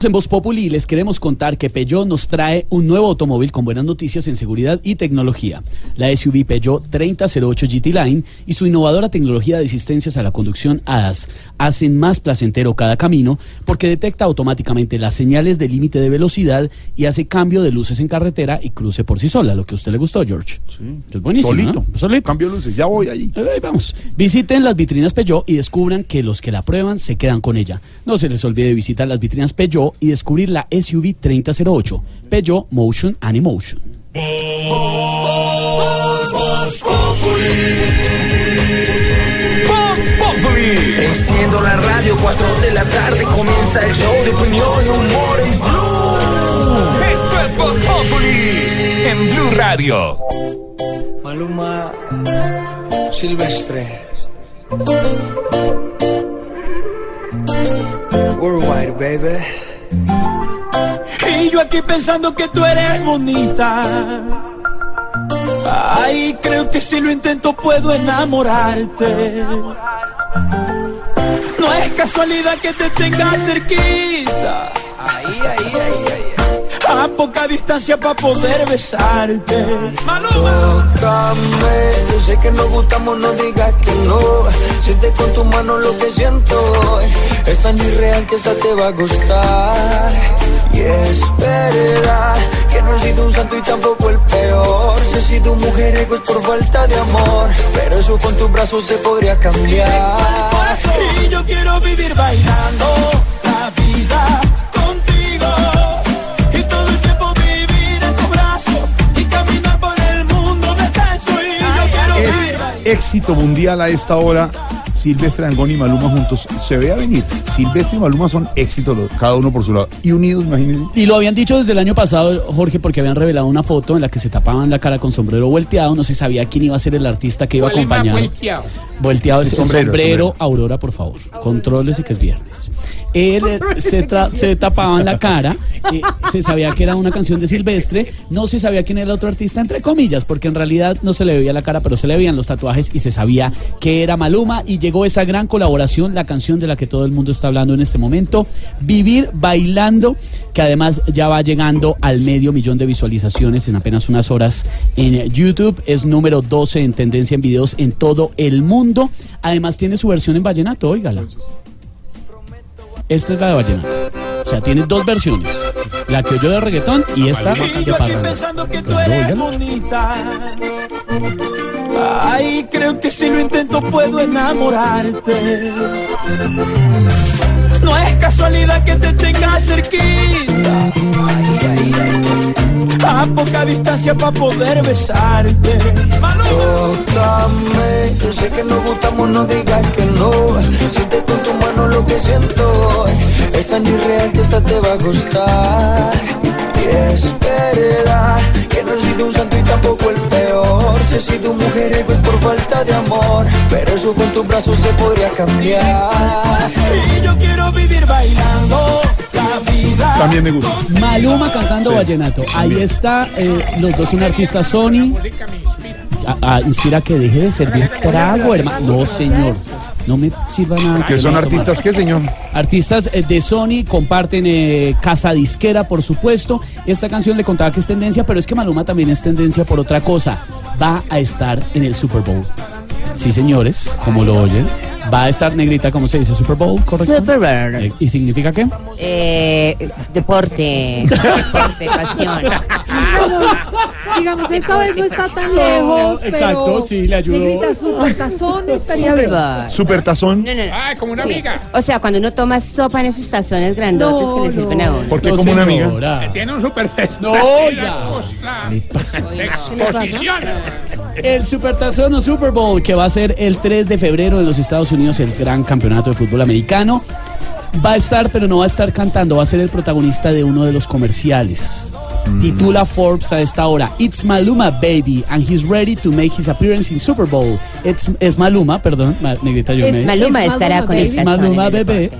En Voz Populi les queremos contar que Peugeot nos trae un nuevo automóvil con buenas noticias en seguridad y tecnología. La SUV Peugeot 3008 GT Line y su innovadora tecnología de asistencias a la conducción ADAS hacen más placentero cada camino porque detecta automáticamente las señales de límite de velocidad y hace cambio de luces en carretera y cruce por sí sola, lo que a usted le gustó, George. Sí. Es buenísimo. Solito. ¿no? Solito. Cambio luces, ya voy ahí. Ahí vamos. Visiten las vitrinas Peugeot y descubran que los que la prueban se quedan con ella. No se les olvide visitar las vitrinas Peugeot y descubrir la SUV 3008, Peugeot Motion and Emotion. Enciendo la radio, 4 de la tarde comienza el show de opinión y humor en Blue. Esto es Voz Populi en Blue Radio. Maluma Silvestre. Worldwide, baby. Y yo aquí pensando que tú eres bonita. Ay, creo que si lo intento puedo enamorarte. No es casualidad que te tenga cerquita. Ahí, ahí, ahí, ahí. A poca distancia para poder besarte. Tócame, yo sé que nos gustamos, no digas que no. Siente con tu mano lo que siento. Es tan irreal que esta te va a gustar. Y es verdad que no he sido un santo y tampoco el peor. Si he sido un mujeriego es por falta de amor. Pero eso con tus brazos se podría cambiar. Y yo quiero vivir bailando Éxito mundial a esta hora. Silvestre Angón y Maluma juntos. Se ve a venir. Silvestre y Maluma son éxitos, cada uno por su lado. Y unidos, imagínense. Y lo habían dicho desde el año pasado, Jorge, porque habían revelado una foto en la que se tapaban la cara con sombrero volteado. No se sabía quién iba a ser el artista que iba a acompañar. Volteado el sombrero. Aurora, por favor. Contrólese que es viernes. Él eh, se, tra- se tapaban la cara, eh, se sabía que era una canción de Silvestre, no se sabía quién era el otro artista, entre comillas, porque en realidad no se le veía la cara, pero se le veían los tatuajes y se sabía que era Maluma y llegó esa gran colaboración, la canción de la que todo el mundo está hablando en este momento, Vivir Bailando, que además ya va llegando al medio millón de visualizaciones en apenas unas horas en YouTube, es número 12 en tendencia en videos en todo el mundo, además tiene su versión en vallenato, óigala. Esta es la de vallenato. O sea, tiene dos versiones. La que oyó de reggaetón y esta Y de yo aquí pensando que tú eres bonita. Ay, creo que si lo intento puedo enamorarte. No es casualidad que te tenga cerquita. Ay, ay, ay. A poca distancia para poder besarte. Tócame, yo sé que nos gustamos, no digas que no. Siente con tu mano lo que siento. Es tan irreal que esta te va a gustar. Y es verdad que sido un santo y tampoco el peor. Si he sido un mujeriego es por falta de amor. Pero eso con tus brazos se podría cambiar. Y yo quiero vivir bailando la vida. También me gusta. Maluma cantando vallenato. Ahí está, eh, los dos son artistas Sony. A- a- inspira que deje de servir trago, hermano. No, señor. No me sirva nada. Que son artistas, ¿qué, señor? Artistas eh, de Sony comparten eh, casa disquera, por supuesto. Esta canción le contaba que es tendencia, pero es que Maluma también es tendencia por otra cosa. Va a estar en el Super Bowl. Sí, señores, como lo oyen. Va a estar negrita, como se dice, Super Bowl, ¿correcto? Super Bowl. Eh, ¿Y significa qué? Eh, deporte, deporte, pasión. Digamos, esta vez no está tan lejos, pero... exacto, sí, le ayudó. Negrita, super tazón estaría Super bien. Bowl. Super tazón. No, no, no. Ah, como una amiga. O sea, cuando uno toma sopa en esos tazones grandotes No, que le sirven a no. uno. ¿Por qué No, como una amiga? señora. Tiene un super No, ya. exposición. El Supertazón o Super Bowl, que va a ser el 3 de febrero en los Estados Unidos, el gran campeonato de fútbol americano. Va a estar, pero no va a estar cantando, va a ser el protagonista de uno de los comerciales. Titula Forbes a esta hora, It's Maluma Baby, and he's ready to make his appearance in Super Bowl. It's, es Maluma, perdón, negrita yo me... It's Maluma It's estará Maluma, con sazón Maluma Bebé.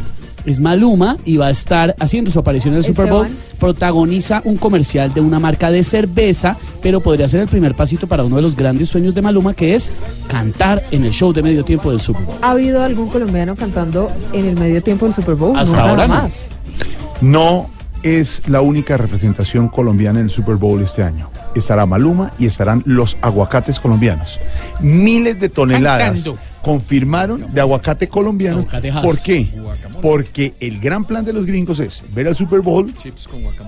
Es Maluma y va a estar haciendo su aparición en el Super Bowl. Protagoniza un comercial de una marca de cerveza, pero podría ser el primer pasito para uno de los grandes sueños de Maluma, que es cantar en el show de medio tiempo del Super Bowl. ¿Ha habido algún colombiano cantando en el medio tiempo del Super Bowl? Hasta no, nada ahora no. más. No es la única representación colombiana en el Super Bowl este año. Estará Maluma y estarán los aguacates colombianos. Miles de toneladas Cantando. Confirmaron de aguacate colombiano. Aguacate. ¿Por qué? Porque el gran plan de los gringos es ver al Super Bowl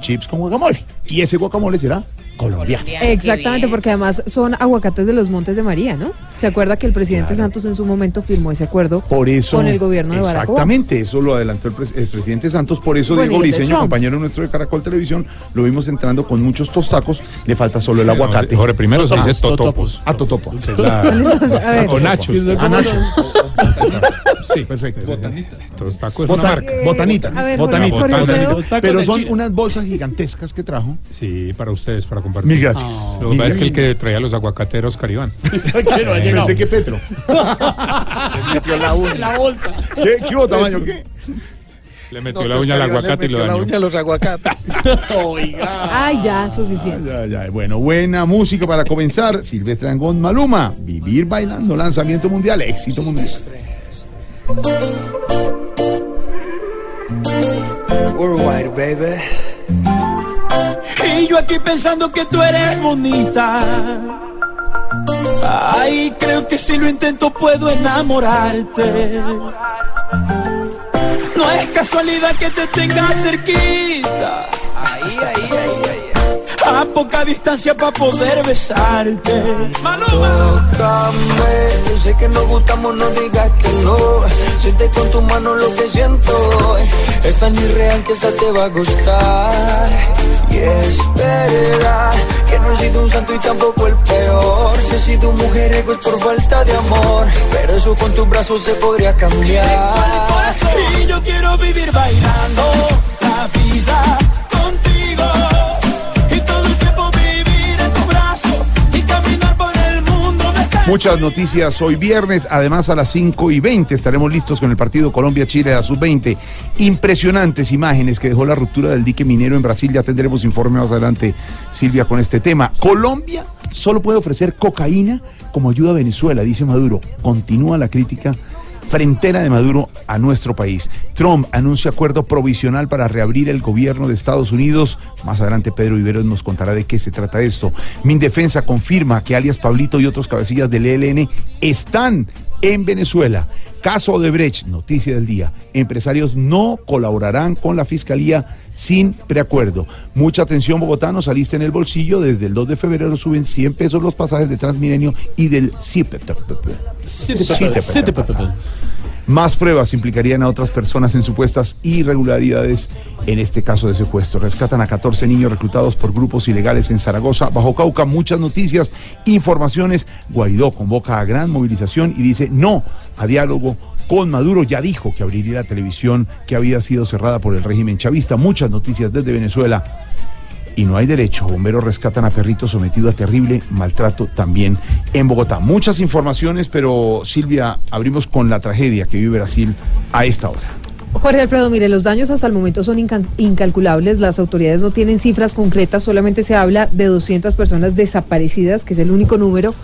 chips con guacamole. Y ese guacamole será colombiano. Exactamente, porque además son aguacates de los Montes de María, ¿no? ¿Se acuerda que el presidente Santos en su momento firmó ese acuerdo Por eso. con el gobierno de Barack Obama? Exactamente, eso lo adelantó el, pres- el presidente Santos. Por eso Bueno, Diego Trump. compañero nuestro de Caracol Televisión, lo vimos entrando con muchos tostacos. Le falta solo el aguacate. Jorge, primero se dice Totopos. totopos. Ah, totopo. Esa es la- A ver. o nachos. Sí, Perfecto. Estos tacos es una marca. botanita. A ver, botanita. Botanita. Alfredo, Pero son unas bolsas gigantescas que trajo. Sí, para ustedes, para compartir. Mil gracias. Lo que pasa es que el que traía los aguacateros Caribán. Que no ha llegado. Pensé que Petro. La bolsa. ¿Qué, qué hubo, tamaño? ¿Qué? Le metió la uña al aguacate y lo dañó. los aguacates. Oiga. Ay, ya, suficiente. Ya, ya. Bueno, buena música para comenzar. Silvestre Angón Maluma. Vivir bailando. Lanzamiento mundial. Éxito mundial. Worldwide, baby. Y yo aquí pensando que tú eres bonita. Ay, creo que si lo intento puedo enamorarte. No es casualidad que te tenga cerquita. Ahí, ahí, ahí. A poca distancia para poder besarte. Maluma. Tócame, yo sé que nos gustamos, no digas que no. Siente con tu mano lo que siento. Es tan irreal que esta te va a gustar. Y es verdad que no he sido un santo y tampoco el peor. Si he sido un mujeriego es por falta de amor. Pero eso con tus brazos se podría cambiar. Y yo quiero vivir bailando la vida Muchas noticias hoy viernes. Además, a las 5 y 20 estaremos listos con el partido Colombia-Chile a sub-20. Impresionantes imágenes que dejó la ruptura del dique minero en Brasil. Ya tendremos informe más adelante, Silvia, con este tema. Colombia solo puede ofrecer cocaína como ayuda a Venezuela, dice Maduro. Continúa la crítica frentera de Maduro a nuestro país. Trump anuncia acuerdo provisional para reabrir el gobierno de Estados Unidos. Más adelante Pedro Viveros nos contará de qué se trata esto. Mindefensa confirma que alias Pablito y otros cabecillas del ELN están en Venezuela. Caso de Brecht, noticia del día. Empresarios no colaborarán con la fiscalía sin preacuerdo. Mucha atención, bogotanos, saliste en el bolsillo. Desde el 2 de febrero suben 100 pesos los pasajes de Transmilenio y del CIPEP. Más pruebas implicarían a otras personas en supuestas irregularidades en este caso de secuestro. Rescatan a 14 niños reclutados por grupos ilegales en Zaragoza, Bajo Cauca. Muchas noticias, informaciones. Guaidó convoca a gran movilización y dice no a diálogo con Maduro. Ya dijo que abriría la televisión que había sido cerrada por el régimen chavista. Muchas noticias desde Venezuela y no hay derecho. Bomberos rescatan a perrito sometido a terrible maltrato también en Bogotá. Muchas informaciones, pero Silvia, abrimos con la tragedia que vive Brasil a esta hora. Jorge Alfredo, mire, los daños hasta el momento son incalculables. Las autoridades no tienen cifras concretas, solamente se habla de 200 personas desaparecidas, que es el único número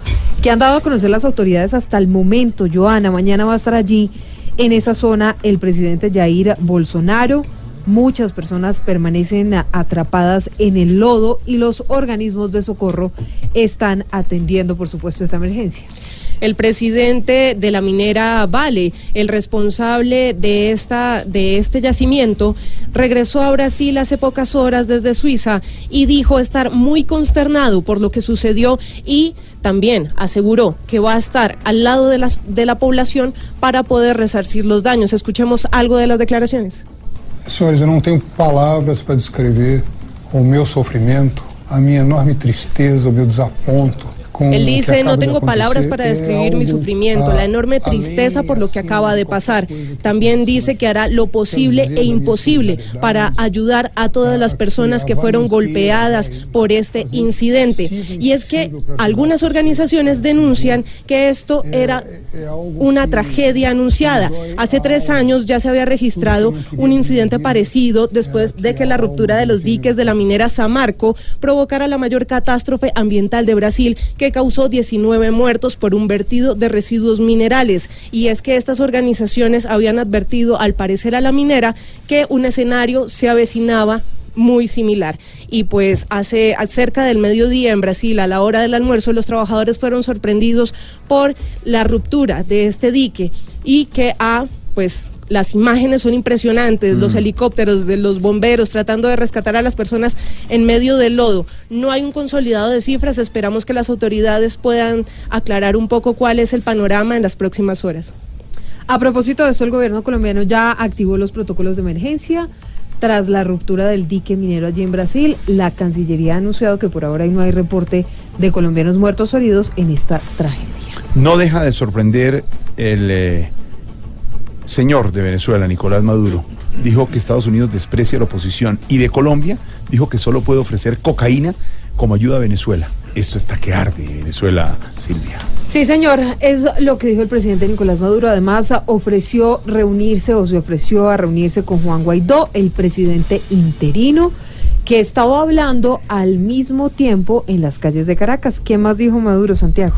que han dado a conocer las autoridades hasta el momento. Joana, mañana va a estar allí en esa zona el presidente Jair Bolsonaro. Muchas personas permanecen atrapadas en el lodo y los organismos de socorro están atendiendo, por supuesto, esta emergencia. El presidente de la minera Vale, el responsable de esta de este yacimiento, regresó a Brasil hace pocas horas desde Suiza y dijo estar muy consternado por lo que sucedió y también aseguró que va a estar al lado de las de la población para poder resarcir los daños. Escuchemos algo de las declaraciones. Senhores, eu não tenho palavras para descrever o meu sofrimento, a minha enorme tristeza, o meu desaponto Él dice, no tengo palabras para describir mi sufrimiento, la enorme tristeza por lo que acaba de pasar. También dice que hará lo posible e imposible para ayudar a todas las personas que fueron golpeadas por este incidente. Y es que algunas organizaciones denuncian que esto era una tragedia anunciada. Hace tres años ya se había registrado un incidente parecido después de que la ruptura de los diques de la minera Samarco provocara la mayor catástrofe ambiental de Brasil que causó 19 muertos por un vertido de residuos minerales. Y es que estas organizaciones habían advertido al parecer a la minera que un escenario se avecinaba muy similar. Y pues hace cerca del mediodía en Brasil, a la hora del almuerzo, los trabajadores fueron sorprendidos por la ruptura de este dique y que ha, pues, las imágenes son impresionantes, los helicópteros de los bomberos tratando de rescatar a las personas en medio del lodo. No hay un consolidado de cifras, esperamos que las autoridades puedan aclarar un poco cuál es el panorama en las próximas horas. A propósito de esto, el gobierno colombiano ya activó los protocolos de emergencia. Tras la ruptura del dique minero allí en Brasil, la Cancillería ha anunciado que por ahora no hay reporte de colombianos muertos o heridos en esta tragedia. No deja de sorprender el eh, señor de Venezuela, Nicolás Maduro. Dijo que Estados Unidos desprecia la oposición y de Colombia dijo que solo puede ofrecer cocaína como ayuda a Venezuela. Esto está que arde, Venezuela, Silvia. Sí, señor, es lo que dijo el presidente Nicolás Maduro. Además, ofreció reunirse o se ofreció a reunirse con Juan Guaidó, el presidente interino, que estaba hablando al mismo tiempo en las calles de Caracas. ¿Qué más dijo Maduro, Santiago?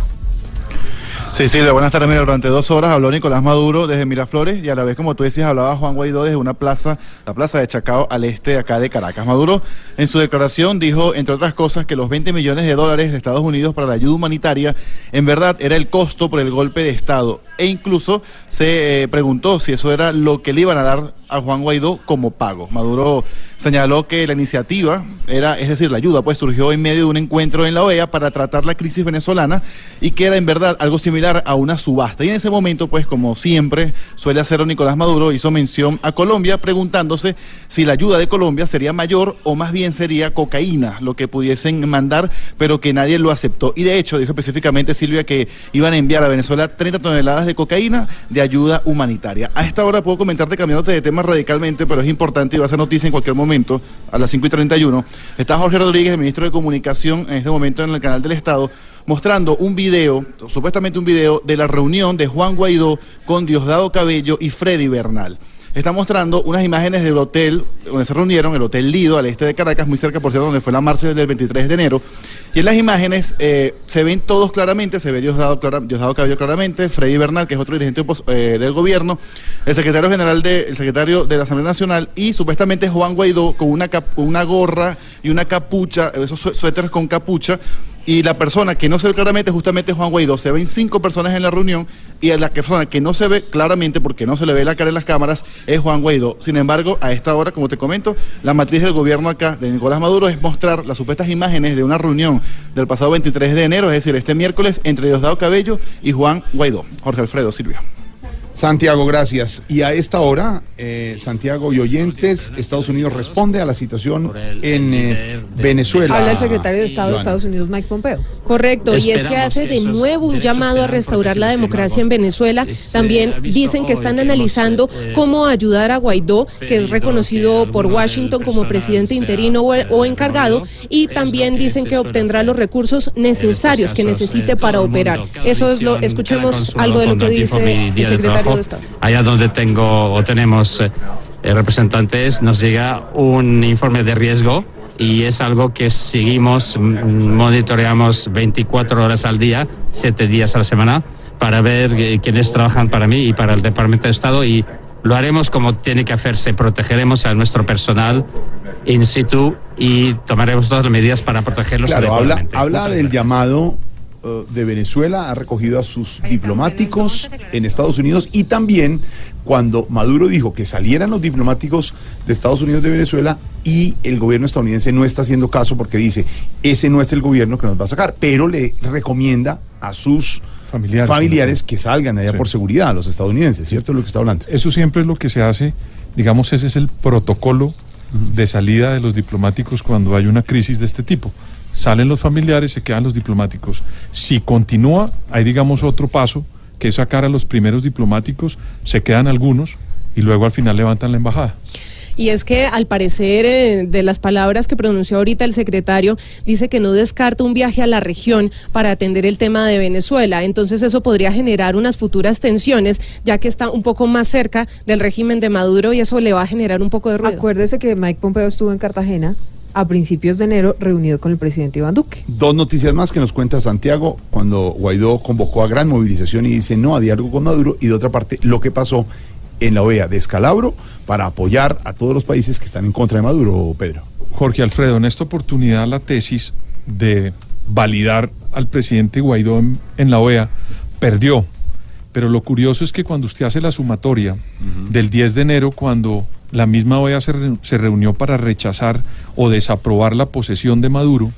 Sí, sí, buenas tardes. Mira, durante dos horas habló Nicolás Maduro desde Miraflores y a la vez, como tú decías, hablaba Juan Guaidó desde una plaza, la plaza de Chacao, al este de acá de Caracas. Maduro, en su declaración, dijo, entre otras cosas, que los 20 millones de dólares de Estados Unidos para la ayuda humanitaria, en verdad, era el costo por el golpe de Estado. E incluso se eh, preguntó si eso era lo que le iban a dar a Juan Guaidó como pago. Maduro señaló que la iniciativa era, es decir, la ayuda, pues surgió en medio de un encuentro en la OEA para tratar la crisis venezolana y que era en verdad algo similar a una subasta. Y en ese momento, pues como siempre suele hacer Nicolás Maduro, hizo mención a Colombia preguntándose si la ayuda de Colombia sería mayor o más bien sería cocaína, lo que pudiesen mandar, pero que nadie lo aceptó. Y de hecho, dijo específicamente Silvia que iban a enviar a Venezuela 30 toneladas de cocaína de ayuda humanitaria. A esta hora puedo comentarte cambiándote de tema radicalmente, pero es importante y va a ser noticia en cualquier momento, a las 5 y 31. Está Jorge Rodríguez, el ministro de Comunicación, en este momento en el canal del Estado, mostrando un video, supuestamente un video, de la reunión de Juan Guaidó con Diosdado Cabello y Freddy Bernal está mostrando unas imágenes del hotel donde se reunieron, el Hotel Lido, al este de Caracas, muy cerca, por cierto, donde fue la marcha del 23 de enero. Y en las imágenes eh, se ven todos claramente, se ve Diosdado, clara, Diosdado Cabello claramente, Freddy Bernal, que es otro dirigente eh, del gobierno, el secretario general de, secretario de la Asamblea Nacional y supuestamente Juan Guaidó con una gorra y una capucha, esos suéteres con capucha, y la persona que no se ve claramente justamente Juan Guaidó. Se ven cinco personas en la reunión y la persona que no se ve claramente porque no se le ve la cara en las cámaras es Juan Guaidó. Sin embargo, a esta hora, como te comento, la matriz del gobierno acá de Nicolás Maduro es mostrar las supuestas imágenes de una reunión del pasado 23 de enero, es decir, este miércoles, entre Diosdado Cabello y Juan Guaidó. Jorge Alfredo Silvia. Santiago, gracias. Y a esta hora, eh, Santiago y oyentes, Estados Unidos responde a la situación en eh, Venezuela. Habla el secretario de Estado de Estados Unidos, Mike Pompeo. Correcto, y es que hace de nuevo un llamado a restaurar la democracia en Venezuela. También dicen que están analizando cómo ayudar a Guaidó, que es reconocido por Washington como presidente interino o encargado, y también dicen que obtendrá los recursos necesarios que necesite para operar. Eso es lo, escuchemos algo de lo que dice el secretario Allá donde tengo o tenemos eh, representantes, nos llega un informe de riesgo y es algo que seguimos, monitoreamos 24 horas al día, 7 días a la semana, para ver eh, quiénes trabajan para mí y para el Departamento de Estado y lo haremos como tiene que hacerse, protegeremos a nuestro personal in situ y tomaremos todas las medidas para protegerlos. Claro, habla, habla del llamado uh, de Venezuela, ha recogido a sus diplomáticos en Estados Unidos y también cuando Maduro dijo que salieran los diplomáticos de Estados Unidos de Venezuela y el gobierno estadounidense no está haciendo caso porque dice, ese no es el gobierno que nos va a sacar, pero le recomienda a sus familiares, familiares que salgan allá sí. por seguridad, a los estadounidenses, ¿cierto? Es lo que está hablando. Eso siempre es lo que se hace, digamos, ese es el protocolo de salida de los diplomáticos cuando hay una crisis de este tipo. Salen los familiares, se quedan los diplomáticos. Si continúa, hay digamos otro paso, que es sacar a los primeros diplomáticos, se quedan algunos y luego al final levantan la embajada. Y es que al parecer eh, de las palabras que pronunció ahorita el secretario, dice que no descarta un viaje a la región para atender el tema de Venezuela. Entonces eso podría generar unas futuras tensiones, ya que está un poco más cerca del régimen de Maduro y eso le va a generar un poco de ruido. Acuérdese que Mike Pompeo estuvo en Cartagena a principios de enero reunido con el presidente Iván Duque. Dos noticias más que nos cuenta Santiago cuando Guaidó convocó a gran movilización y dice no a diálogo con Maduro y de otra parte lo que pasó en la OEA de Escalabro para apoyar a todos los países que están en contra de Maduro, Pedro. Jorge Alfredo, en esta oportunidad la tesis de validar al presidente Guaidó en, en la OEA perdió. Pero lo curioso es que cuando usted hace la sumatoria del 10 de enero, cuando la misma OEA se, re- se reunió para rechazar o desaprobar la posesión de Maduro,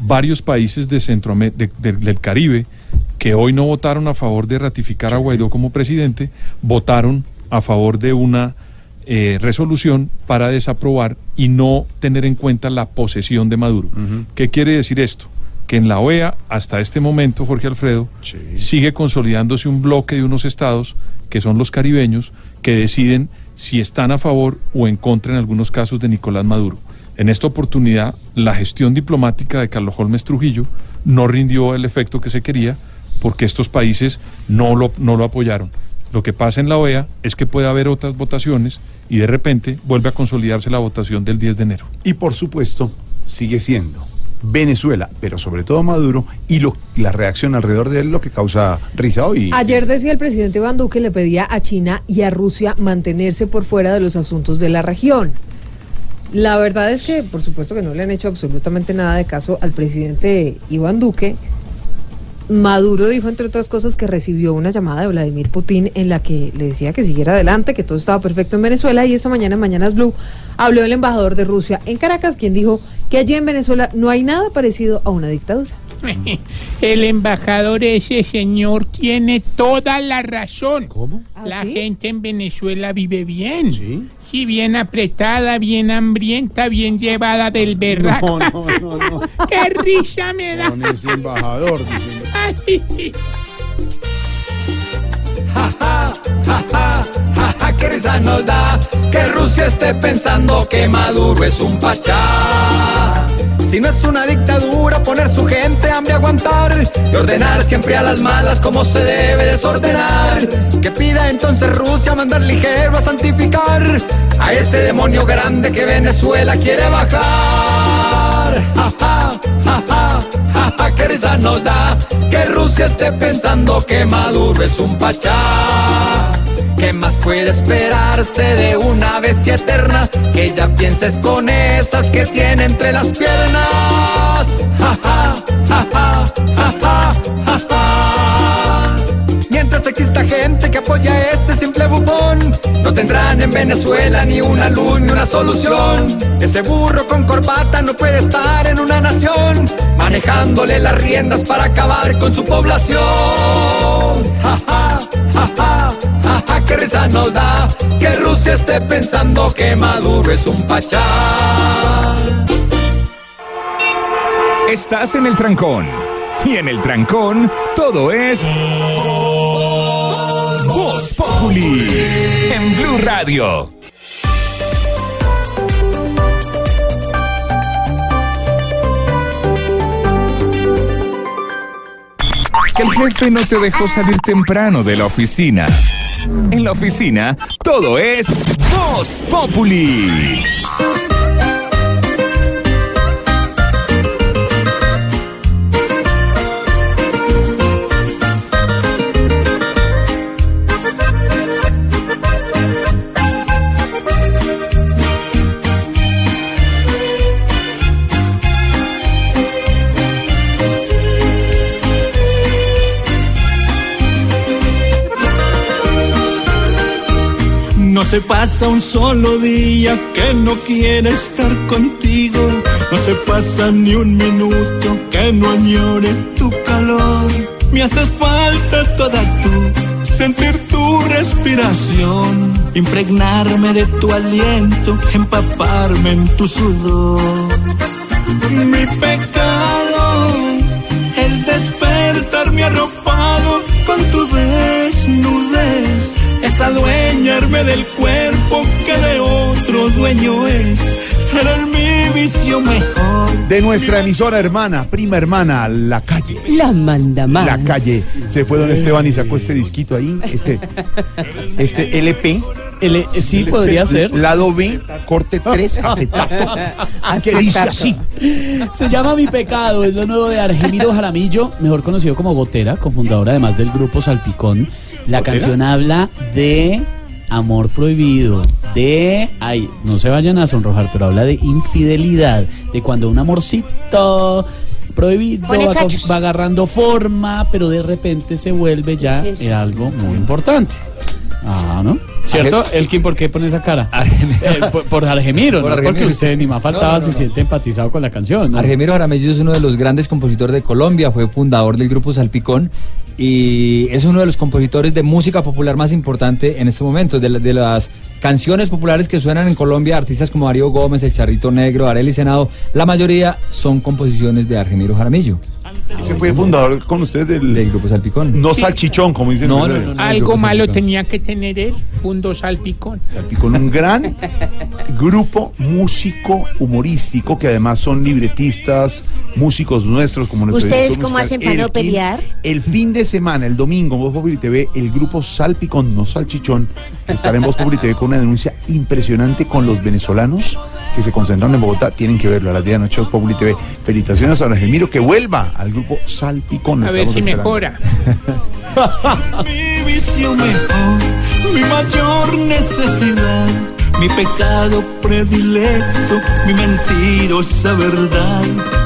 varios países de de- del Caribe que hoy no votaron a favor de ratificar a Guaidó como presidente, votaron a favor de una eh, resolución para desaprobar y no tener en cuenta la posesión de Maduro. ¿Qué quiere decir esto? Que en la OEA, hasta este momento, Jorge Alfredo, sigue consolidándose un bloque de unos estados, que son los caribeños, que deciden si están a favor o en contra en algunos casos de Nicolás Maduro. En esta oportunidad, la gestión diplomática de Carlos Holmes Trujillo no rindió el efecto que se quería porque estos países no lo, no lo apoyaron. Lo que pasa en la OEA es que puede haber otras votaciones y de repente vuelve a consolidarse la votación del 10 de enero. Y por supuesto, sigue siendo Venezuela, pero sobre todo Maduro, y lo, la reacción alrededor de él lo que causa risa hoy. Ayer decía el presidente Iván Duque le pedía a China y a Rusia mantenerse por fuera de los asuntos de la región. La verdad es que, por supuesto que no le han hecho absolutamente nada de caso al presidente Iván Duque. Maduro dijo, entre otras cosas, que recibió una llamada de Vladimir Putin en la que le decía que siguiera adelante, que todo estaba perfecto en Venezuela. Y esta mañana en Mañanas Blue habló el embajador de Rusia en Caracas, quien dijo que allí en Venezuela no hay nada parecido a una dictadura. El embajador ese señor tiene toda la razón. ¿Cómo? La gente en Venezuela vive bien. ¿Sí? bien apretada, bien hambrienta, bien llevada del berraco. No, no, no, no. ¡Qué risa me da! Con ese embajador. Ay. Ja, ja, ja, qué risa nos da que Rusia esté pensando que Maduro es un pachá. Si no es una dictadura, poner su gente hambre aguantar y ordenar siempre a las malas como se debe desordenar. Que pida entonces Rusia mandar ligero a santificar a ese demonio grande que Venezuela quiere bajar. Ja, ja, qué risa nos da que Rusia esté pensando que Maduro es un pachá. ¿Qué más puede esperarse de una bestia eterna? Que ya pienses con esas que tiene entre las piernas. Exista gente que apoya a este simple bufón, no tendrán en Venezuela ni una luz ni una solución. Ese burro con corbata no puede estar en una nación, manejándole las riendas para acabar con su población. Ja, ja, ja, ja, ja, ja, qué risa nos da que Rusia esté pensando que Maduro es un pachá. Estás en el trancón. Y en el trancón, todo es. En Blue Radio. Que el jefe no te dejó salir temprano de la oficina. En la oficina, todo es. Voz Populi. Se pasa un solo día que no quiera estar contigo. No se pasa ni un minuto que no añore tu calor. Me haces falta toda tú, sentir tu respiración, impregnarme de tu aliento, empaparme en tu sudor. Mi pecado es despertarme arropado con tu desnudez. Es adueñarme del cuerpo que de otro dueño es. Eres mi vicio mejor. De nuestra emisora hermana, prima hermana, La Calle. La manda más. La Calle. Se fue don Esteban y sacó este disquito ahí, este, este LP. L- sí, podría ser. Lado B, corte 3, acetato. que dice así. Se llama Mi Pecado, es lo nuevo de Argemiro Jaramillo, mejor conocido como Gotera, cofundador además del grupo Salpicón. La canción habla de amor prohibido, de, ay, no se vayan a sonrojar, pero habla de infidelidad, de cuando un amorcito prohibido va, agarrando forma, pero de repente se vuelve ya Sí, sí. algo muy importante. Ah, ¿no? ¿Cierto? Elkin, ¿por qué pone esa cara? Eh, por, por Argemiro, Por no porque Argemiro, usted ni más faltaba No, no, se siente empatizado con la canción. ¿no? Argemiro Jaramillo es uno de los grandes compositores de Colombia, fue fundador del grupo Salpicón y es uno de los compositores de música popular más importante en este momento, de, la- de las canciones populares que suenan en Colombia, artistas como Mario Gómez, El Charrito Negro, Arely Senado, la mayoría son composiciones de Argemiro Jaramillo. Ese fue fundador con ustedes del, grupo Salpicón. No salchichón, como dicen. No, no, no, no. Algo malo Salpicón. tenía que tener él, Fundo Salpicón. con un gran grupo músico humorístico que además son libretistas, músicos nuestros como nuestro ¿Ustedes cómo musical, hacen para no Elkin. pelear? El fin de semana, el domingo, en Voz Populi TV, el grupo Salpicón, no Salchichón, estará en Voz Populi TV con una denuncia impresionante con los venezolanos que se concentraron en Bogotá. Tienen que verlo a las 10 de la noche Voz Populi TV. Felicitaciones a Don Gemiro que vuelva al grupo Salpicón. Lo A ver estamos si esperando. mejora. mi vicio mejor, mi mayor necesidad, mi pecado predilecto, mi mentirosa verdad.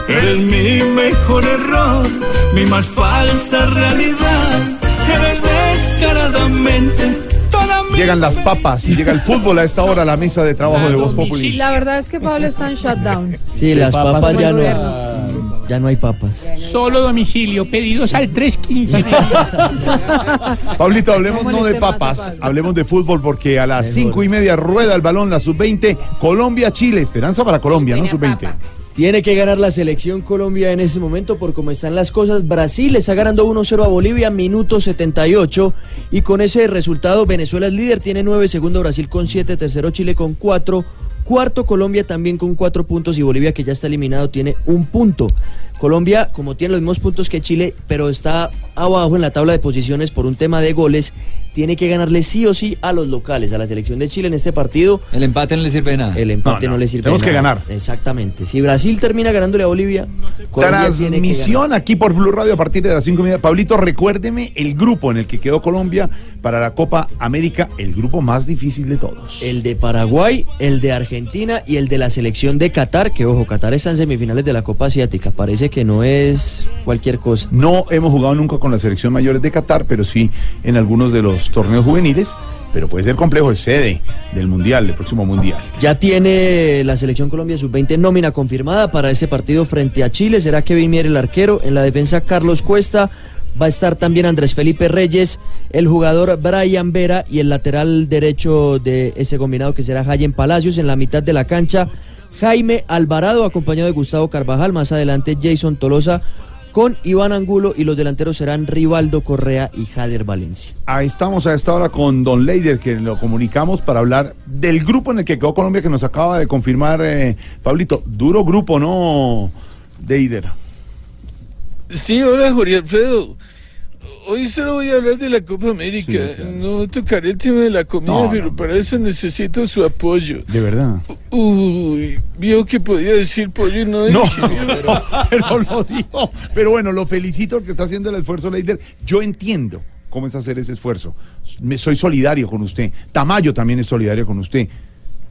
Eres mi mejor error, mi más falsa realidad. Eres descaradamente toda mi Llegan las papas y llega el fútbol a esta hora a la mesa de trabajo de Voz Populi. La verdad es que Pablo está en shutdown. Sí, las papas papas ya no, ya no hay papas. Solo domicilio, pedidos al 315. Pablito, hablemos No no de papas, hablemos de fútbol porque a las cinco y media rueda el balón la sub-20, Colombia-Chile, esperanza para Colombia, ¿no? Sub-20. Tiene que ganar la selección Colombia en este momento por cómo están las cosas. Brasil está ganando 1-0 a Bolivia, minuto 78. Y con ese resultado, Venezuela es líder, tiene 9, segundo Brasil con 7, tercero Chile con 4, cuarto Colombia también con 4 puntos y Bolivia que ya está eliminado tiene un punto. Colombia, como tiene los mismos puntos que Chile, pero está abajo en la tabla de posiciones por un tema de goles, tiene que ganarle sí o sí a los locales, a la selección de Chile en este partido. El empate no le sirve de nada. El empate No, no, no, le sirve tenemos de que nada. ganar. Exactamente. Si Brasil termina ganándole a Bolivia, Colombia tiene que Transmisión aquí por Blue Radio a partir de las cinco y media. Pablito, recuérdeme el grupo en el que quedó Colombia para la Copa América, el grupo más difícil de todos. El de Paraguay, el de Argentina y el de la selección de Qatar, que ojo, Qatar está en semifinales de la Copa Asiática. Parece que no es cualquier cosa. No hemos jugado nunca con la selección mayores de Qatar, pero sí en algunos de los torneos juveniles. Pero puede ser complejo, es sede del Mundial, del próximo Mundial. Ya tiene la selección Colombia sub-20 nómina confirmada para ese partido frente a Chile. Será Kevin Mier el arquero. En la defensa Carlos Cuesta. Va a estar también Andrés Felipe Reyes, el jugador Brian Vera y el lateral derecho de ese combinado que será Jayen Palacios. En la mitad de la cancha, Jaime Alvarado, acompañado de Gustavo Carvajal. Más adelante, Jason Tolosa con Iván Angulo y los delanteros serán Rivaldo Correa y Jader Valencia. Ahí estamos a esta hora con Don Leider, que lo comunicamos para hablar del grupo en el que quedó Colombia, que nos acaba de confirmar eh, Pablito. Duro grupo, ¿no, Leider? Sí, hola Jorge Alfredo. Hoy solo voy a hablar de la Copa América. No tocaré el tema de la comida, No, pero para eso necesito su apoyo. De verdad. Uy, vio que podía decir pollo y no No, dije. pero, pero lo dijo. Pero bueno, lo felicito porque está haciendo el esfuerzo, Leider. Yo entiendo cómo es hacer ese esfuerzo. Me, soy solidario con usted. Tamayo también es solidario con usted.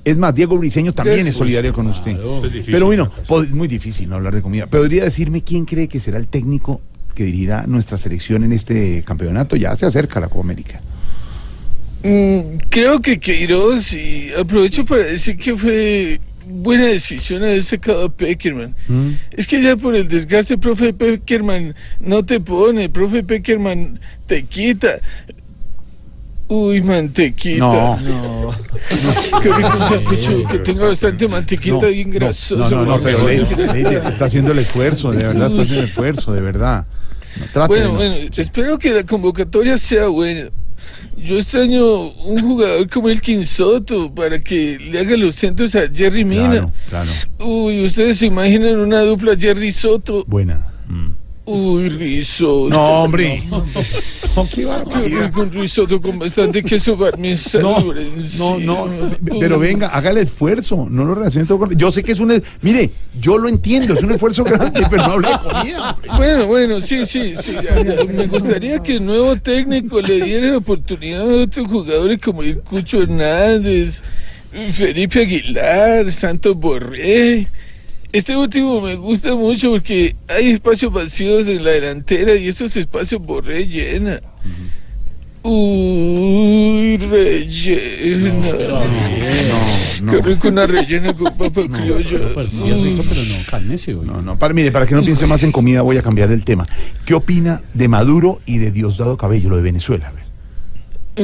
Es más, Diego Briseño también es solidario con usted. Pero bueno, es muy difícil no hablar de comida. ¿Podría decirme quién cree que será el técnico que dirigirá nuestra selección en este campeonato? Ya se acerca la Copa América. Mm, creo que Queiroz, y aprovecho para decir que fue buena decisión haber sacado a Peckerman. Es que ya por el desgaste, profe Peckerman no te pone, profe Peckerman te quita. Uy, mantequita. No. Qué rico un sancocho que tenga bastante mantequita bien No, grasosa. no, no, no, pero está haciendo el esfuerzo, de verdad, está haciendo el esfuerzo, de verdad. No, Bueno, bueno, espero que la convocatoria sea buena. Yo extraño un jugador como el Quinsoto para que le haga los centros a Jerry Mina. Claro, claro. Uy, ustedes se imaginan una dupla Jerry Soto. Buena. Uy, risotto. No, hombre. No, qué rico un risotto con bastante queso. No, no, no, pero venga, haga el esfuerzo, no lo relacione todo con... Yo sé que es un... Mire, yo lo entiendo, es un esfuerzo grande, pero no hable de comida. Bueno, bueno, sí, sí, sí. Me gustaría que el nuevo técnico le diera la oportunidad a otros jugadores como el Cucho Hernández, Felipe Aguilar, Santos Borré. Este último me gusta mucho porque hay espacios vacíos en la delantera y esos espacios Borré llena. Uy, rellena. Qué rico una rellena con papa criolla. Sí, es rico, pero no, cálmese hoy. No, no, para, mire, para que no piense más en comida, voy a cambiar el tema. ¿Qué opina de Maduro y de Diosdado Cabello, lo de Venezuela? A ver.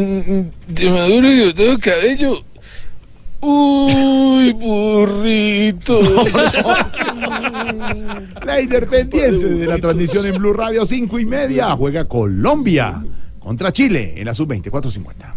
Mm, De Maduro y Diosdado Cabello. Uy, burritos. Leider pendiente de la transmisión en Blue Radio 5 y media. Juega Colombia contra Chile en la sub-20, 450.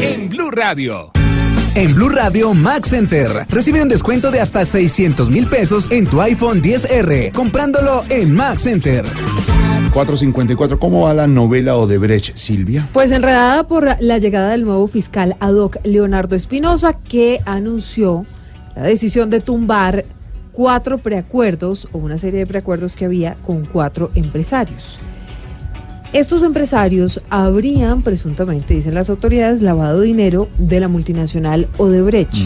En Blue Radio. En Blue Radio Max Center recibe un descuento de hasta 600 mil pesos en tu iPhone 10R comprándolo en Max Center. 454, ¿cómo va la novela Odebrecht, Silvia? Pues enredada por la llegada del nuevo fiscal ad hoc Leonardo Espinosa, que anunció la decisión de tumbar cuatro preacuerdos o una serie de preacuerdos que había con cuatro empresarios. Estos empresarios habrían presuntamente, dicen las autoridades, lavado dinero de la multinacional Odebrecht.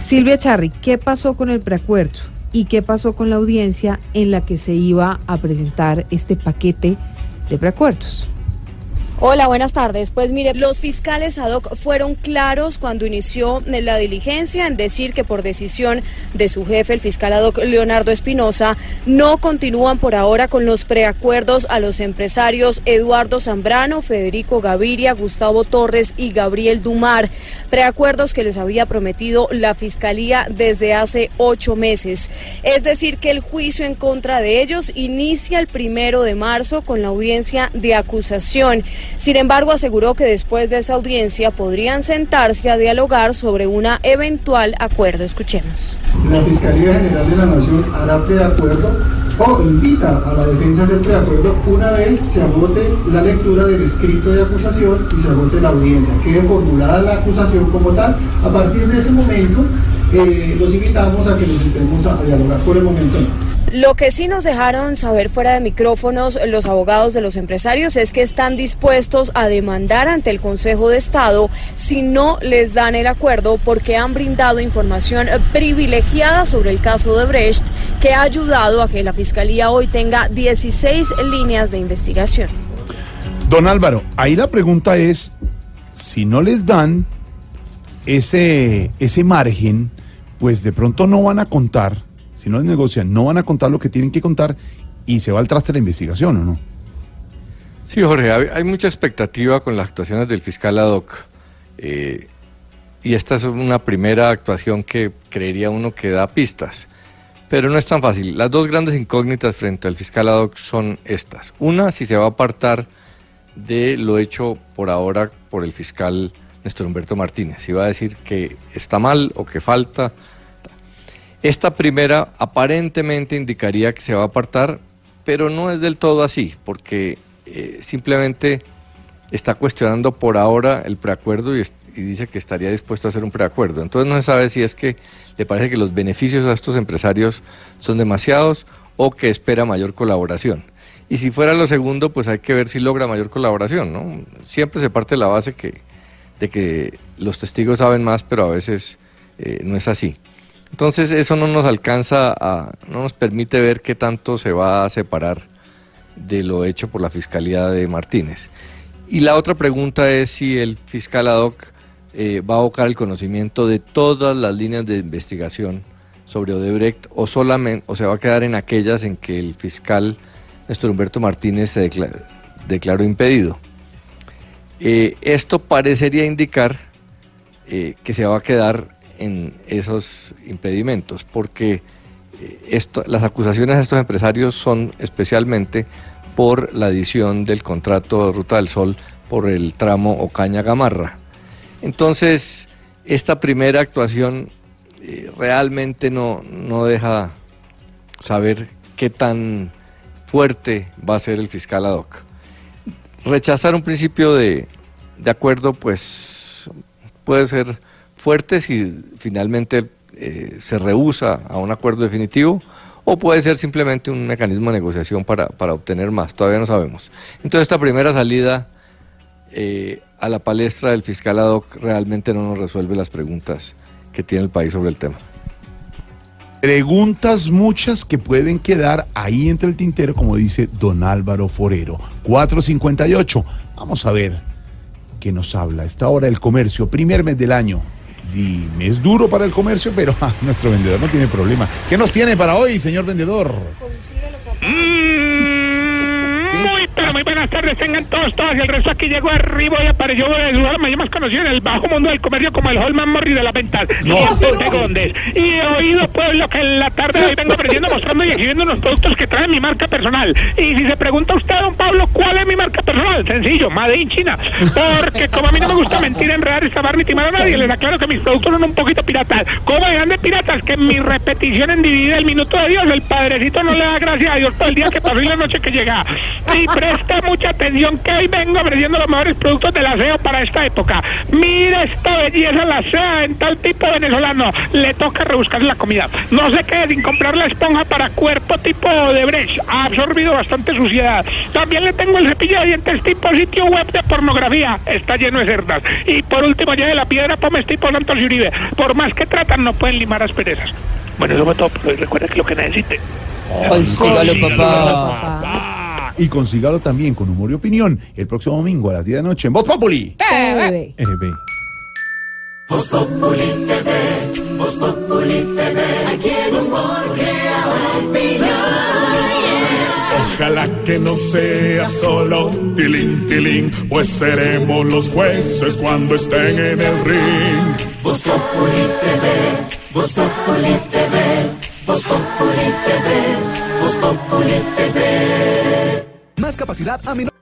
Silvia Charri, ¿qué pasó con el preacuerdo? ¿Y qué pasó con la audiencia en la que se iba a presentar este paquete de preacuerdos? Hola, buenas tardes. Pues mire, los fiscales ad hoc fueron claros cuando inició la diligencia en decir que por decisión de su jefe, el fiscal ad hoc Leonardo Espinosa, no continúan por ahora con los preacuerdos a los empresarios Eduardo Zambrano, Federico Gaviria, Gustavo Torres y Gabriel Dumar. Preacuerdos que les había prometido la fiscalía desde hace ocho meses. Es decir, que el juicio en contra de ellos inicia el primero de marzo con la audiencia de acusación. Sin embargo, aseguró que después de esa audiencia podrían sentarse a dialogar sobre una eventual acuerdo. Escuchemos. La Fiscalía General de la Nación hará preacuerdo o invita a la defensa a hacer preacuerdo una vez se agote la lectura del escrito de acusación y se agote la audiencia. Quede formulada la acusación como tal. A partir de ese momento, eh, los invitamos a que nos sentemos a dialogar. Por el momento. Lo que sí nos dejaron saber fuera de micrófonos los abogados de los empresarios es que están dispuestos a demandar ante el Consejo de Estado si no les dan el acuerdo porque han brindado información privilegiada sobre el caso de Brecht que ha ayudado a que la Fiscalía hoy tenga 16 líneas de investigación. Don Álvaro, ahí la pregunta es, si no les dan ese, ese margen, pues de pronto no van a contar, si no les negocian, no van a contar lo que tienen que contar y se va al traste la investigación, ¿o no? Sí, Jorge, hay, mucha expectativa con las actuaciones del fiscal ad hoc. eh, y esta es una primera actuación que creería uno que da pistas. Pero no es tan fácil. Las dos grandes incógnitas frente al fiscal ad hoc son estas. Una, si se va a apartar de lo hecho por ahora por el fiscal Néstor Humberto Martínez. Si va a decir que está mal o que falta. Esta primera aparentemente indicaría que se va a apartar, pero no es del todo así, porque eh, simplemente está cuestionando por ahora el preacuerdo y, y dice que estaría dispuesto a hacer un preacuerdo. Entonces no se sabe si es que le parece que los beneficios a estos empresarios son demasiados o que espera mayor colaboración. Y si fuera lo segundo, pues hay que ver si logra mayor colaboración, ¿no? Siempre se parte la base que, de que los testigos saben más, pero a veces eh, no es así. Entonces eso no nos alcanza a, no nos permite ver qué tanto se va a separar de lo hecho por la Fiscalía de Martínez. Y la otra pregunta es si el fiscal ad hoc eh, va a abocar el conocimiento de todas las líneas de investigación sobre Odebrecht o solamente o se va a quedar en aquellas en que el fiscal Néstor Humberto Martínez se decla- declaró impedido. Eh, esto parecería indicar eh, que se va a quedar en esos impedimentos, porque eh, las acusaciones a estos empresarios son especialmente por la adición del contrato de Ruta del Sol por el tramo Ocaña-Gamarra. Entonces, esta primera actuación realmente no, no deja saber qué tan fuerte va a ser el fiscal ad hoc. Rechazar un principio de, de acuerdo, pues puede ser fuerte si finalmente eh, se rehúsa a un acuerdo definitivo o puede ser simplemente un mecanismo de negociación para, para obtener más, todavía no sabemos. Entonces esta primera salida eh, a la palestra del fiscal ad hoc realmente no nos resuelve las preguntas que tiene el país sobre el tema. Preguntas muchas que pueden quedar ahí entre el tintero, como dice don Álvaro Forero. 458. Vamos a ver qué nos habla. a Esta hora del comercio, primer mes del año. Y mes duro para el comercio, pero ah, nuestro vendedor no tiene problema. ¿Qué nos tiene para hoy, señor vendedor? Muy, pero muy buenas tardes, tengan todos, todas. Y el resto aquí llegó arriba y apareció de su alma, yo más conocido en el bajo mundo del comercio como el Holman Morris de la ventas. No. De Gondes. Y he oído, pueblo, que en la tarde de hoy vengo ofreciendo, mostrando y exhibiendo unos productos que traen mi marca personal. Y si se pregunta usted, don Pablo, ¿cuál es mi marca personal? Sencillo, Made in China. Porque como a mí no me gusta mentir, enredar, estafar ni timar a nadie, les aclaro que mis productos son un poquito piratas. ¿Cómo dirán de piratas? Que mi repetición en dividida el minuto de Dios, el padrecito no le da gracias a Dios todo el día que pasó y la noche que llega. Y preste mucha atención que hoy vengo ofreciendo los mejores productos del aseo para esta época. Mire esta belleza, la sea en tal tipo venezolano. Le toca rebuscar la comida. No se quede sin comprar la esponja para cuerpo tipo de Brecht. Ha absorbido bastante suciedad. También le tengo el cepillo de dientes tipo sitio web de pornografía. Está lleno de cerdas. Y por último, ya de la piedra pomes tipo Santos y Uribe. Por más que tratan, no pueden limar asperezas. Bueno, eso fue todo. Pero recuerda que lo que necesite. Consígalo, papá. Ah, Y consígalo también con humor y opinión el próximo domingo a las 10 de la noche en Voz Populi. Voz Populi TV, Voz Populi TV, aquí el humor crea opinión. Ojalá que no sea solo tilín, tilín, pues seremos los jueces cuando estén en el ring. Voz Populi TV, Voz Populi TV, Voz Populi TV, Voz Populi TV. Más capacidad a menor.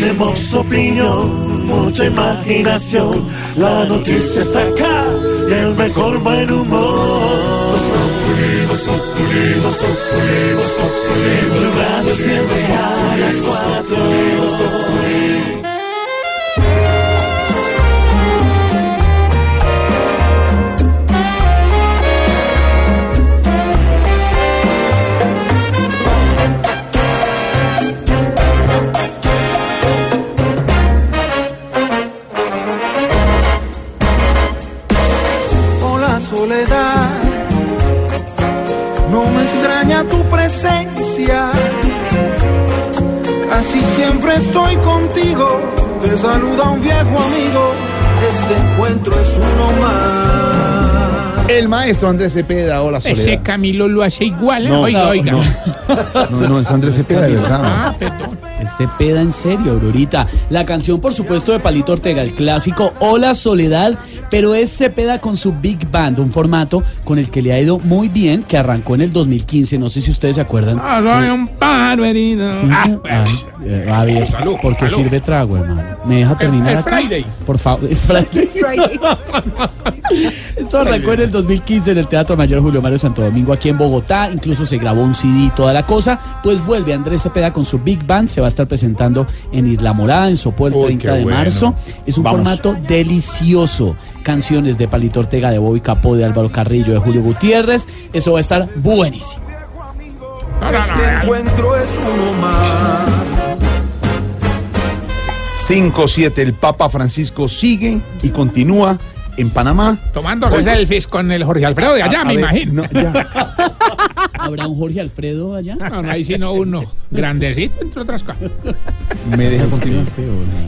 Tenemos opinión, mucha imaginación. La noticia está acá y el mejor buen humor. Voz Populi, Voz Populi, Voz Populi, Voz Populi. Tu radio siempre a las cuatro. Maestro Andrés Cepeda, hola Ese Soledad. Camilo lo hace igual. ¿eh? No, oiga, no, oiga. No, no, es Andrés Cepeda, de verdad. Ah, perdón. Es Cepeda en serio, Aurorita. La canción, por supuesto, de Palito Ortega, el clásico Hola Soledad, pero es Cepeda con su Big Band, un formato con el que le ha ido muy bien, que arrancó en el 2015. No sé si ustedes se acuerdan. Ah, soy un pájaro herido. Sí, Ah, ay, eh, a ver, Salud, ¿por qué salud. sirve trago, hermano? ¿Me deja terminar es acá? Friday. Por favor, es Friday. Esto arrancó en el 2015 en el Teatro Mayor Julio Mario Santo Domingo aquí en Bogotá. Incluso se grabó un CD y toda la cosa. Pues vuelve Andrés Cepeda con su Big Band. Se va a estar presentando en Isla Morada, en Sopó el Uy, 30 qué de bueno. marzo. Es un Vamos. formato delicioso. Canciones de Palito Ortega, de Bobby Capó, de Álvaro Carrillo, de Julio Gutiérrez. Eso va a estar buenísimo. Este encuentro es uno más. 5-7, el Papa Francisco sigue y continúa en Panamá. Tomando Hoy- selfies con el Jorge Alfredo de allá, A- a me ver, imagino. ¿Habrá un Jorge Alfredo allá? No, no hay sino uno. Grandecito, entre otras cosas. Me deja continuar.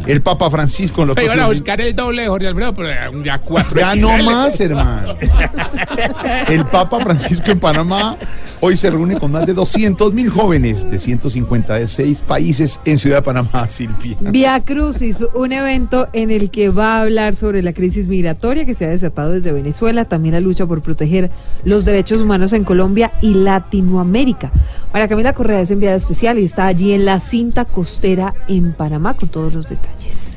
El Papa Francisco en lo Pero iban a buscar el doble de Jorge Alfredo, pero ya cuatro. Ya no más, hermano. El Papa Francisco en Panamá hoy se reúne con más de 200 mil jóvenes de 156 países en Ciudad de Panamá, Silvia. Via Crucis, un evento en el que va a hablar sobre la crisis migratoria que se ha desatado desde Venezuela, también la lucha por proteger los derechos humanos en Colombia y Latinoamérica. María Camila Correa es enviada especial y está allí en la cinta costera en Panamá con todos los detalles.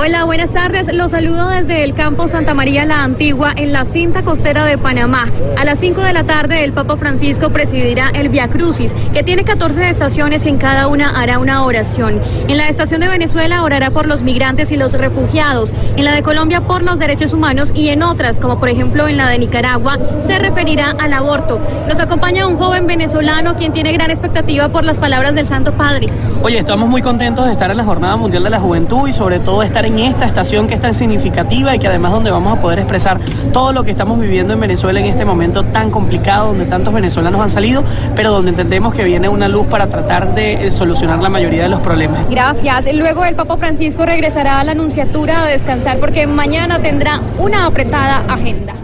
Hola, buenas tardes. Los saludo desde el campo Santa María la Antigua en la cinta costera de Panamá. A las 5 de la tarde el Papa Francisco presidirá el Via Crucis, que tiene 14 estaciones y en cada una hará una oración. En la estación de Venezuela orará por los migrantes y los refugiados, en la de Colombia por los derechos humanos y en otras, como por ejemplo en la de Nicaragua, se referirá al aborto. Nos acompaña un joven venezolano quien tiene gran expectativa por las palabras del Santo Padre. Oye, estamos muy contentos de estar en la Jornada Mundial de la Juventud y sobre todo estar en esta estación que es tan significativa y que además donde vamos a poder expresar todo lo que estamos viviendo en Venezuela en este momento tan complicado, donde tantos venezolanos han salido, pero donde entendemos que viene una luz para tratar de eh, solucionar la mayoría de los problemas. Gracias. Luego el Papa Francisco regresará a la Anunciatura a descansar porque mañana tendrá una apretada agenda.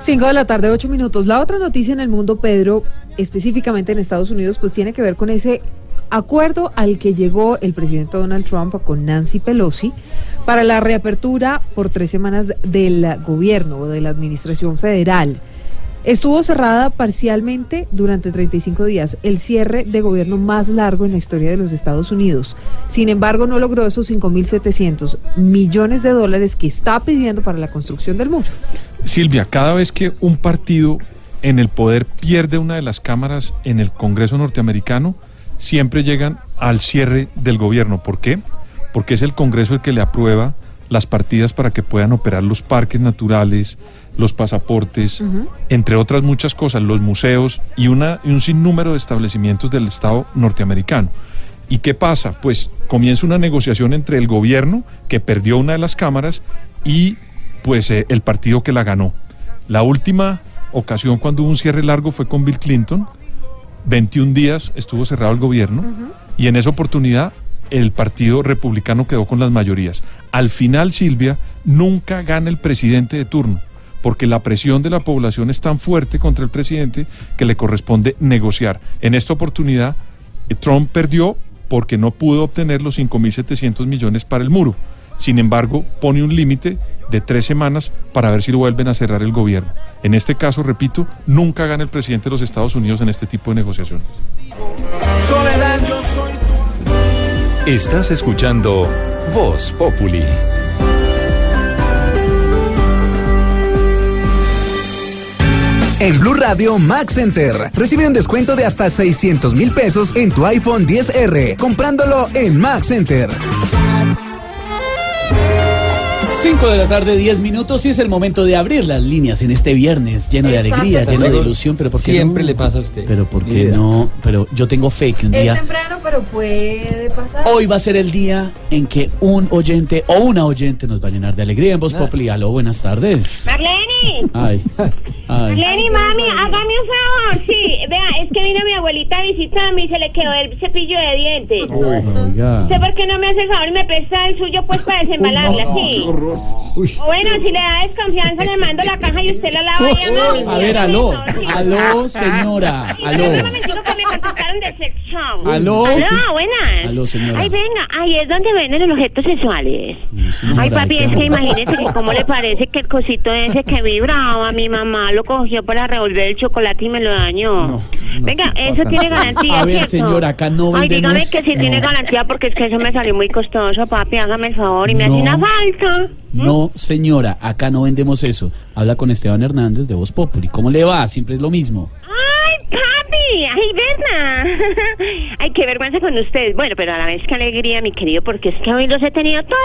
5 de la tarde, 8 minutos. La otra noticia en el mundo, Pedro, específicamente en Estados Unidos, pues tiene que ver con ese acuerdo al que llegó el presidente Donald Trump con Nancy Pelosi para la reapertura por tres semanas del gobierno o de la administración federal. Estuvo cerrada parcialmente durante 35 días, el cierre de gobierno más largo en la historia de los Estados Unidos. Sin embargo, no logró esos 5.700 millones de dólares que está pidiendo para la construcción del muro. Silvia, cada vez que un partido en el poder pierde una de las cámaras en el Congreso norteamericano, siempre llegan al cierre del gobierno. ¿Por qué? Porque es el Congreso el que le aprueba las partidas para que puedan operar los parques naturales, los pasaportes, entre otras muchas cosas, los museos y, una, y un sinnúmero de establecimientos del Estado norteamericano. ¿Y qué pasa? Pues comienza una negociación entre el gobierno, que perdió una de las cámaras, y pues eh, el partido que la ganó. La última ocasión cuando hubo un cierre largo fue con Bill Clinton. 21 días estuvo cerrado el gobierno y en esa oportunidad el partido republicano quedó con las mayorías. Al final, Silvia, nunca gana el presidente de turno, porque la presión de la población es tan fuerte contra el presidente que le corresponde negociar. En esta oportunidad, eh, Trump perdió porque no pudo obtener los 5.700 millones para el muro. Sin embargo, pone un límite de tres semanas para ver si lo vuelven a cerrar el gobierno. En este caso, repito, nunca gana el presidente de los Estados Unidos en este tipo de negociaciones. Estás escuchando Voz Populi. En Blue Radio Max Center recibe un descuento de hasta 600 mil pesos en tu iPhone 10R comprándolo en Max Center. 5 de la tarde, 10 minutos y es el momento de abrir las líneas en este viernes lleno de Está alegría, lleno de ilusión, pero ¿por qué Siempre no? le pasa a usted. Pero ¿por Ni qué idea. no? Pero yo tengo fe que un Es día temprano, pero puede pasar. Hoy va a ser el día en que un oyente o una oyente nos va a llenar de alegría en Voz. Populi. Aló, buenas tardes. Marlene, Ay, ay. Marlene, mami, hágame un favor. Sí, vea, es que vino mi abuelita a visitarme y se le quedó el cepillo de dientes. Oiga. ¿Usted por qué no me hace el favor y me presta el suyo pues para desembalarla? Sí. O bueno, si le da desconfianza, le mando la caja y usted la lava ya, mami. A ver, aló, aló, señora. Aló. Aló, buenas. Aló, señora. Ay, venga, ahí es donde venden los objetos sexuales. Ay, papi, es que imagínese que cómo le parece que el cosito ese que vibraba, mi mamá lo cogió para revolver el chocolate y me lo dañó. Venga, eso tiene garantía, A ver, ¿cierto? señora, acá no Ay, dígame vendemos- que sí tiene garantía porque es que eso me salió muy costoso, papi, hágame el favor y me hace una falta. No, señora, acá no vendemos eso. Habla con Esteban Hernández de Voz Populi. ¿Cómo le va? Siempre es lo mismo. Ay, papi, Ay, ay, Berna. Ay, qué vergüenza con ustedes. Bueno, pero a la vez qué alegría, mi querido, porque es que hoy los he tenido todo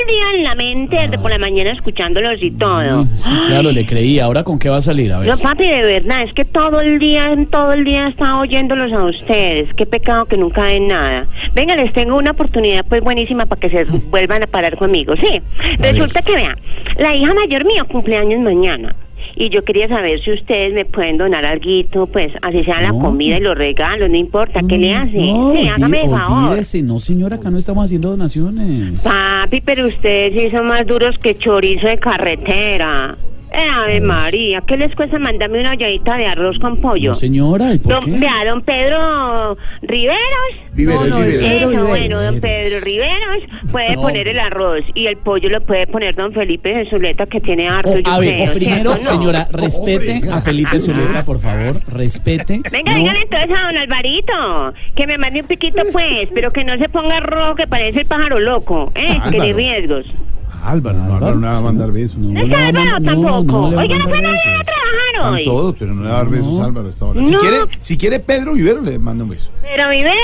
el día en la mente, desde por la mañana escuchándolos y todo. Sí, claro, le creí. ¿Ahora con qué va a salir? A ver. No, papi, de verdad, es que todo el día, todo el día he estado oyéndolos a ustedes. Qué pecado que nunca ven nada. Venga, les tengo una oportunidad pues buenísima para que se vuelvan a parar conmigo, ¿sí? Resulta que, vean, la hija mayor mía cumpleaños mañana. Y yo quería saber si ustedes me pueden donar algo, pues así sea la comida y los regalos, no importa, ¿qué le hace? No, sí, hágame el favor. olvídese. No, señora, acá no estamos haciendo donaciones. Papi, pero ustedes sí son más duros que chorizo de carretera. Eh, Ave María, ¿qué les cuesta mandarme una olladita de arroz con pollo? No, señora, ¿y por Don, qué? vea, don Pedro Riveros. Viveros, No, no, es. Pedro Viveros. bueno, don Pedro Riveros puede No. poner el arroz y el pollo lo puede poner don Felipe de Zuleta que tiene harto. O- yo a ver, primero, señora, respete a Felipe Zuleta, por favor. Respete. Venga, No. dígale entonces a don Alvarito que me mande un piquito pues, pero que no se ponga rojo que parece el pájaro loco, ¿eh? que de riesgos. Álvaro, no, Álvaro no le va a mandar besos. No, No está Álvaro tampoco. Oiga, no fue nadie a trabajar Están hoy. todos, pero no le va a dar besos a Álvaro a esta hora. Si No. quiere, si quiere Pedro Vivero, le manda un beso. Pero Viveros.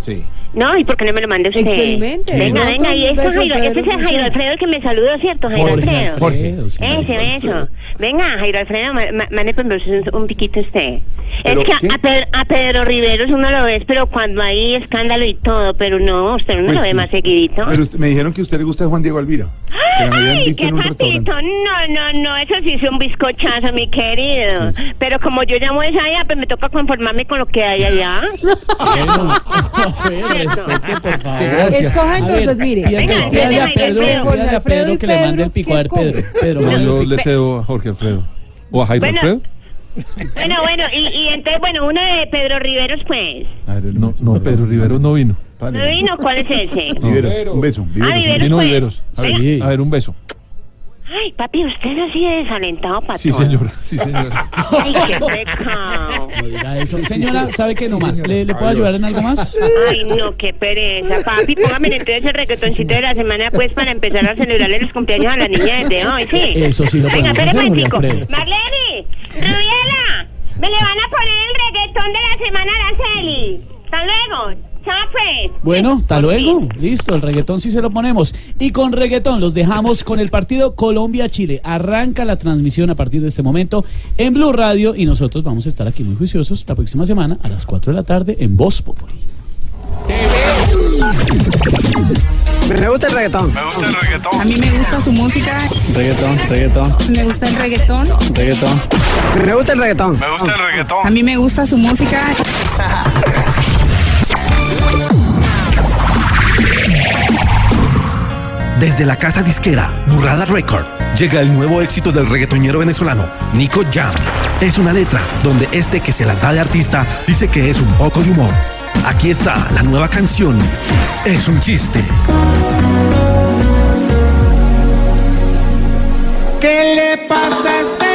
Sí. No, ¿y por qué no me lo manda usted? Experimente. Venga, No, venga, y este, beso, Jairo, este es Jairo. Alfredo el que me saludó, ¿cierto? Jairo Jorge Alfredo. Sí. Ese beso. Venga, Jairo Alfredo, ma- ma- mande un, un piquito usted. ¿Pero es que a, Pedro, a Pedro Riveros uno lo ve, pero cuando hay escándalo y todo, pero no, usted no Pues lo ve sí. más seguidito. Pero usted- me dijeron que a usted le gusta Juan Diego Alvira. Ay, qué papito. No, no, no, eso sí es un bizcochazo, mi querido. Pero como yo llamo esa allá, pues me toca conformarme con lo que hay allá. Bueno, a ver, respete, por favor. Escoja A entonces, ver, mire. Venga, pídale a Pedro, pídale a Pedro que le mande el pico a ¿qué Pedro. Pedro, No, yo le cedo a Jorge Alfredo. ¿O a Jairo Bueno. Alfredo? Bueno, bueno, y, y entonces, bueno, uno de Pedro Riveros, pues. No, no, Pedro Rivero no vino. ¿Cuál es ese? Viveros, un beso. Ah, Viveros, Vino pues. Viveros. A ver, Venga. a ver, un beso. Ay, papi, usted es así de desalentado para Sí, señora. Sí, señora. Ay, qué pecado. Eso. Señora, ¿sabe qué nomás? ¿Le, ¿Le puedo ayudar en algo más? Ay, no, qué pereza. Papi, póngame entonces el reggaetoncito de la semana, pues, para empezar a celebrarle los cumpleaños a la niña desde hoy, ¿sí? Eso sí lo Venga, espere hacer, un momentico. Marlene, Rubiela, me le van a poner el reggaetón de la semana a Araceli. Hasta luego. Bueno, hasta luego. Listo, el reggaetón sí se lo ponemos. Y con reggaetón los dejamos con el partido Colombia-Chile. Arranca la transmisión a partir de este momento en Blue Radio y nosotros vamos a estar aquí muy juiciosos la próxima semana a las 4 de la tarde en Voz Populi. Me gusta el reggaetón. Me gusta el reggaetón. A mí me gusta su música. Reggaetón, reggaetón, Me gusta el reggaetón. reggaetón. Me gusta el reggaetón. Me gusta el reggaetón. A mí me gusta su música. Desde la casa disquera Burrada Record llega el nuevo éxito del reggaetonero venezolano Nico Jam. Es una letra donde este que se las da de artista dice que es un poco de humor. Aquí está la nueva canción. Es un chiste. ¿Qué le pasa a este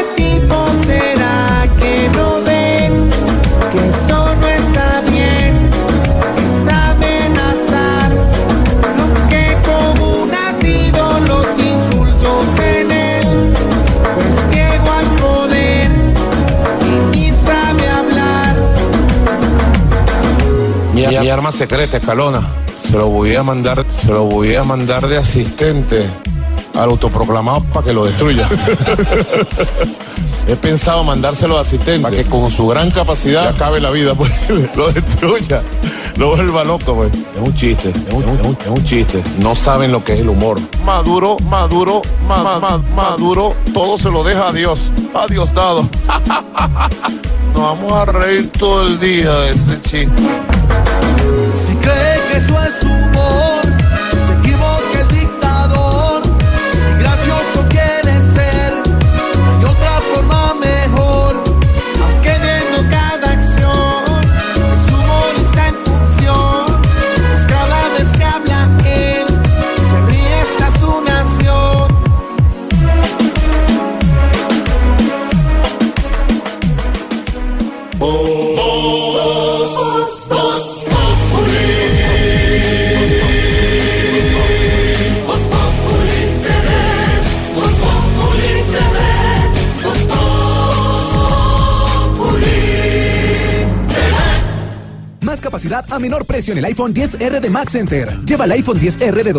Mi, mi arma secreta, Escalona. Se lo voy a mandar, se lo voy a mandar de asistente al autoproclamado para que lo destruya. He pensado mandárselo de asistente para que con su gran capacidad acabe la vida, pues, lo destruya, lo vuelva loco, pues. Es un chiste, es un, es un- es un chiste. No saben lo que es el humor. Maduro, Maduro, ma- ma- ma- Maduro, todo se lo deja a Dios, a Dios dado. Nos vamos a reír todo el día de ese chiste. Cree que eso es a menor precio en el iPhone 10R de Max Center. Lleva el iPhone 10R de